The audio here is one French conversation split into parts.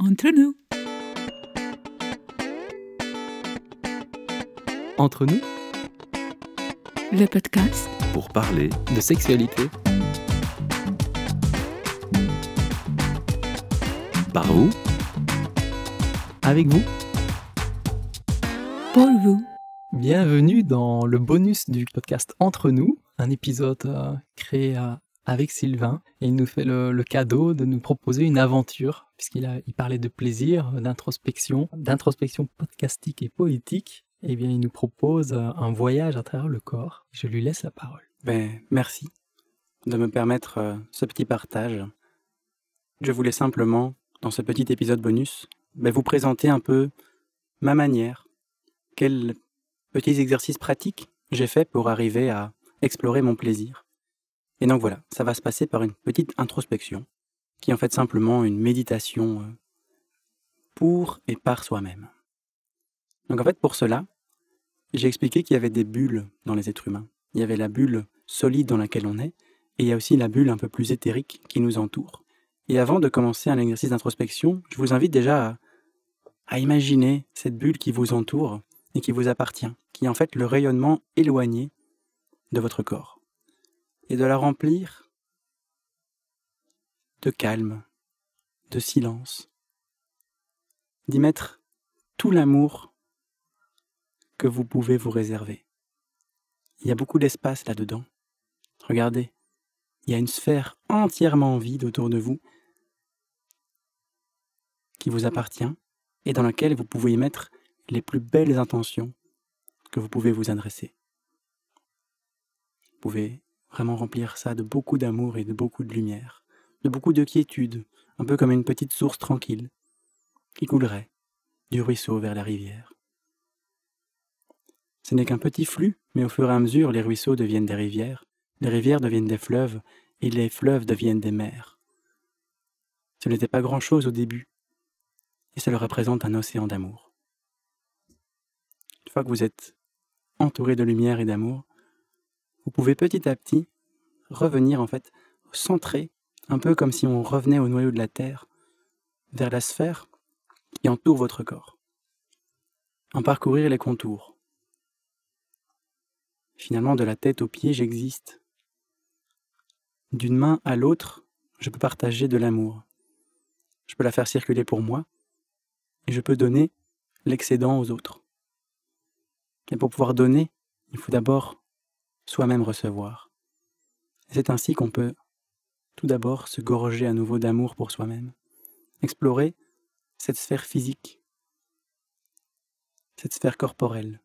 Entre nous. Entre nous, Le podcast pour parler de sexualité, par vous, avec vous. pour vous. Bienvenue dans le bonus du podcast Entre nous, un épisode euh, créé euh, avec Sylvain. Et il nous fait le, cadeau de nous proposer une aventure, puisqu'il il parlait de plaisir, d'introspection, d'introspection podcastique et poétique. Et bien, il nous propose euh, un voyage à travers le corps. Je lui laisse la parole. Ben, merci de me permettre euh, ce petit partage. Je voulais simplement, dans ce petit épisode bonus, ben, vous présenter un peu ma manière, quels petits exercices pratiques j'ai fait pour arriver à explorer mon plaisir. Et donc voilà, ça va se passer par une petite introspection, qui est en fait simplement une méditation euh, pour et par soi-même. Donc en fait, pour cela, j'ai expliqué qu'il y avait des bulles dans les êtres humains. Il y avait la bulle solide dans laquelle on est, et il y a aussi la bulle un peu plus éthérique qui nous entoure. Et avant de commencer un exercice d'introspection, je vous invite déjà à, à imaginer cette bulle qui vous entoure et qui vous appartient, qui est en fait le rayonnement éloigné de votre corps, et de la remplir de calme, de silence, d'y mettre tout l'amour que vous pouvez vous réserver. Il y a beaucoup d'espace là-dedans. Regardez, il y a une sphère entièrement vide autour de vous qui vous appartient et dans laquelle vous pouvez y mettre les plus belles intentions que vous pouvez vous adresser. Vous pouvez vraiment remplir ça de beaucoup d'amour et de beaucoup de lumière, de beaucoup de quiétude, un peu comme une petite source tranquille qui coulerait du ruisseau vers la rivière. Ce n'est qu'un petit flux, mais au fur et à mesure, les ruisseaux deviennent des rivières, les rivières deviennent des fleuves, et les fleuves deviennent des mers. Ce n'était pas grand-chose au début, et cela représente un océan d'amour. Une fois que vous êtes entouré de lumière et d'amour, vous pouvez petit à petit revenir en fait, centrer, un peu comme si on revenait au noyau de la Terre, vers la sphère qui entoure votre corps. En parcourir les contours. Finalement, de la tête aux pieds, j'existe. D'une main à l'autre, je peux partager de l'amour. Je peux la faire circuler pour moi, et je peux donner l'excédent aux autres. Et pour pouvoir donner, il faut d'abord soi-même recevoir. C'est ainsi qu'on peut tout d'abord se gorger à nouveau d'amour pour soi-même, explorer cette sphère physique, cette sphère corporelle,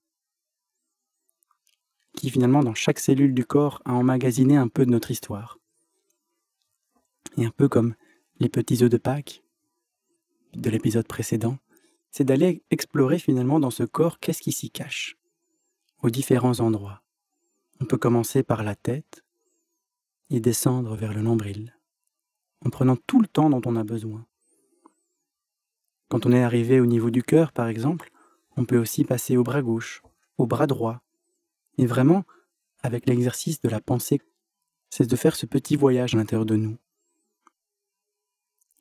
qui finalement dans chaque cellule du corps a emmagasiné un peu de notre histoire. Et un peu comme les petits œufs de Pâques de l'épisode précédent, c'est d'aller explorer finalement dans ce corps qu'est-ce qui s'y cache, aux différents endroits. On peut commencer par la tête et descendre vers le nombril, en prenant tout le temps dont on a besoin. Quand on est arrivé au niveau du cœur, par exemple, on peut aussi passer au bras gauche, au bras droit. Et vraiment, avec l'exercice de la pensée, c'est de faire ce petit voyage à l'intérieur de nous.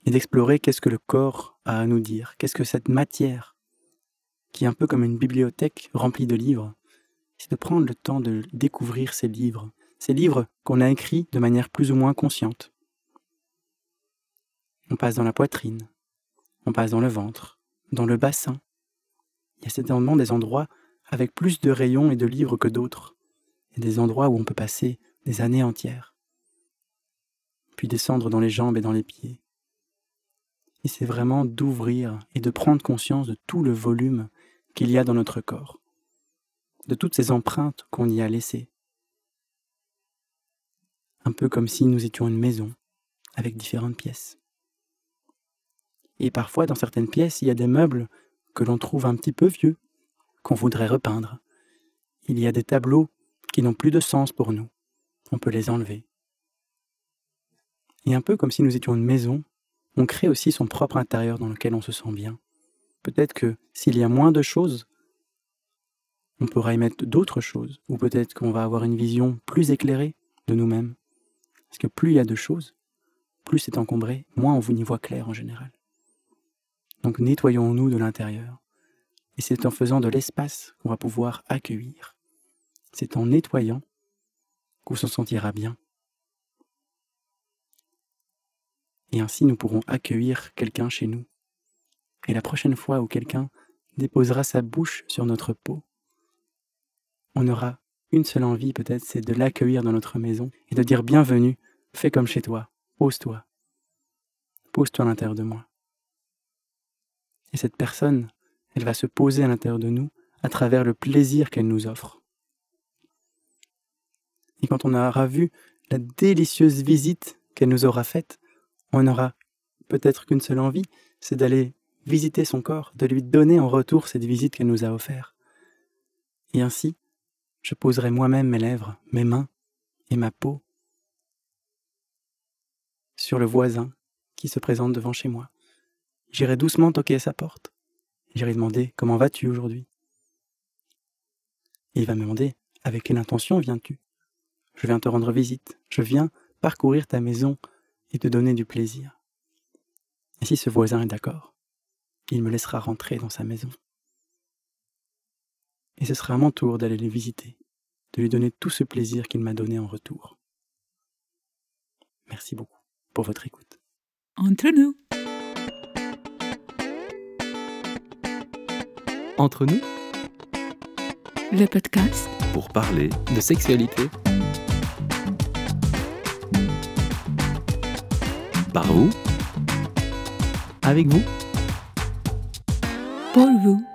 Et d'explorer qu'est-ce que le corps a à nous dire, qu'est-ce que cette matière, qui est un peu comme une bibliothèque remplie de livres, c'est de prendre le temps de découvrir ces livres, ces livres qu'on a écrits de manière plus ou moins consciente. On passe dans la poitrine, on passe dans le ventre, dans le bassin. Il y a certainement des endroits avec plus de rayons et de livres que d'autres, et des endroits où on peut passer des années entières, puis descendre dans les jambes et dans les pieds. Et c'est vraiment d'ouvrir et de prendre conscience de tout le volume qu'il y a dans notre corps, de toutes ces empreintes qu'on y a laissées. Un peu comme si nous étions une maison avec différentes pièces. Et parfois, dans certaines pièces, il y a des meubles que l'on trouve un petit peu vieux, qu'on voudrait repeindre. Il y a des tableaux qui n'ont plus de sens pour nous. On peut les enlever. Et un peu comme si nous étions une maison, on crée aussi son propre intérieur dans lequel on se sent bien. Peut-être que s'il y a moins de choses, on pourra y mettre d'autres choses, ou peut-être qu'on va avoir une vision plus éclairée de nous-mêmes. Parce que plus il y a de choses, plus c'est encombré, moins on y voit clair en général. Donc nettoyons-nous de l'intérieur. Et c'est en faisant de l'espace qu'on va pouvoir accueillir. C'est en nettoyant qu'on se sentira bien. Et ainsi nous pourrons accueillir quelqu'un chez nous. Et la prochaine fois où quelqu'un déposera sa bouche sur notre peau, on aura une seule envie peut-être, c'est de l'accueillir dans notre maison et de dire bienvenue, fais comme chez toi, pose-toi, pose-toi à l'intérieur de moi. Et cette personne, elle va se poser à l'intérieur de nous à travers le plaisir qu'elle nous offre. Et quand on aura vu la délicieuse visite qu'elle nous aura faite, on n'aura peut-être qu'une seule envie, c'est d'aller visiter son corps, de lui donner en retour cette visite qu'elle nous a offerte. Et ainsi, je poserai moi-même mes lèvres, mes mains et ma peau sur le voisin qui se présente devant chez moi. J'irai doucement toquer à sa porte. J'irai demander Comment vas-tu aujourd'hui? Il va me demander Avec quelle intention viens-tu? Je viens te rendre visite. Je viens parcourir ta maison et te donner du plaisir. Et si ce voisin est d'accord, il me laissera rentrer dans sa maison. Et ce sera à mon tour d'aller les visiter, de lui donner tout ce plaisir qu'il m'a donné en retour. Merci beaucoup pour votre écoute. Entre nous. Entre nous, Le podcast pour parler de sexualité, par vous avec vous, pour vous.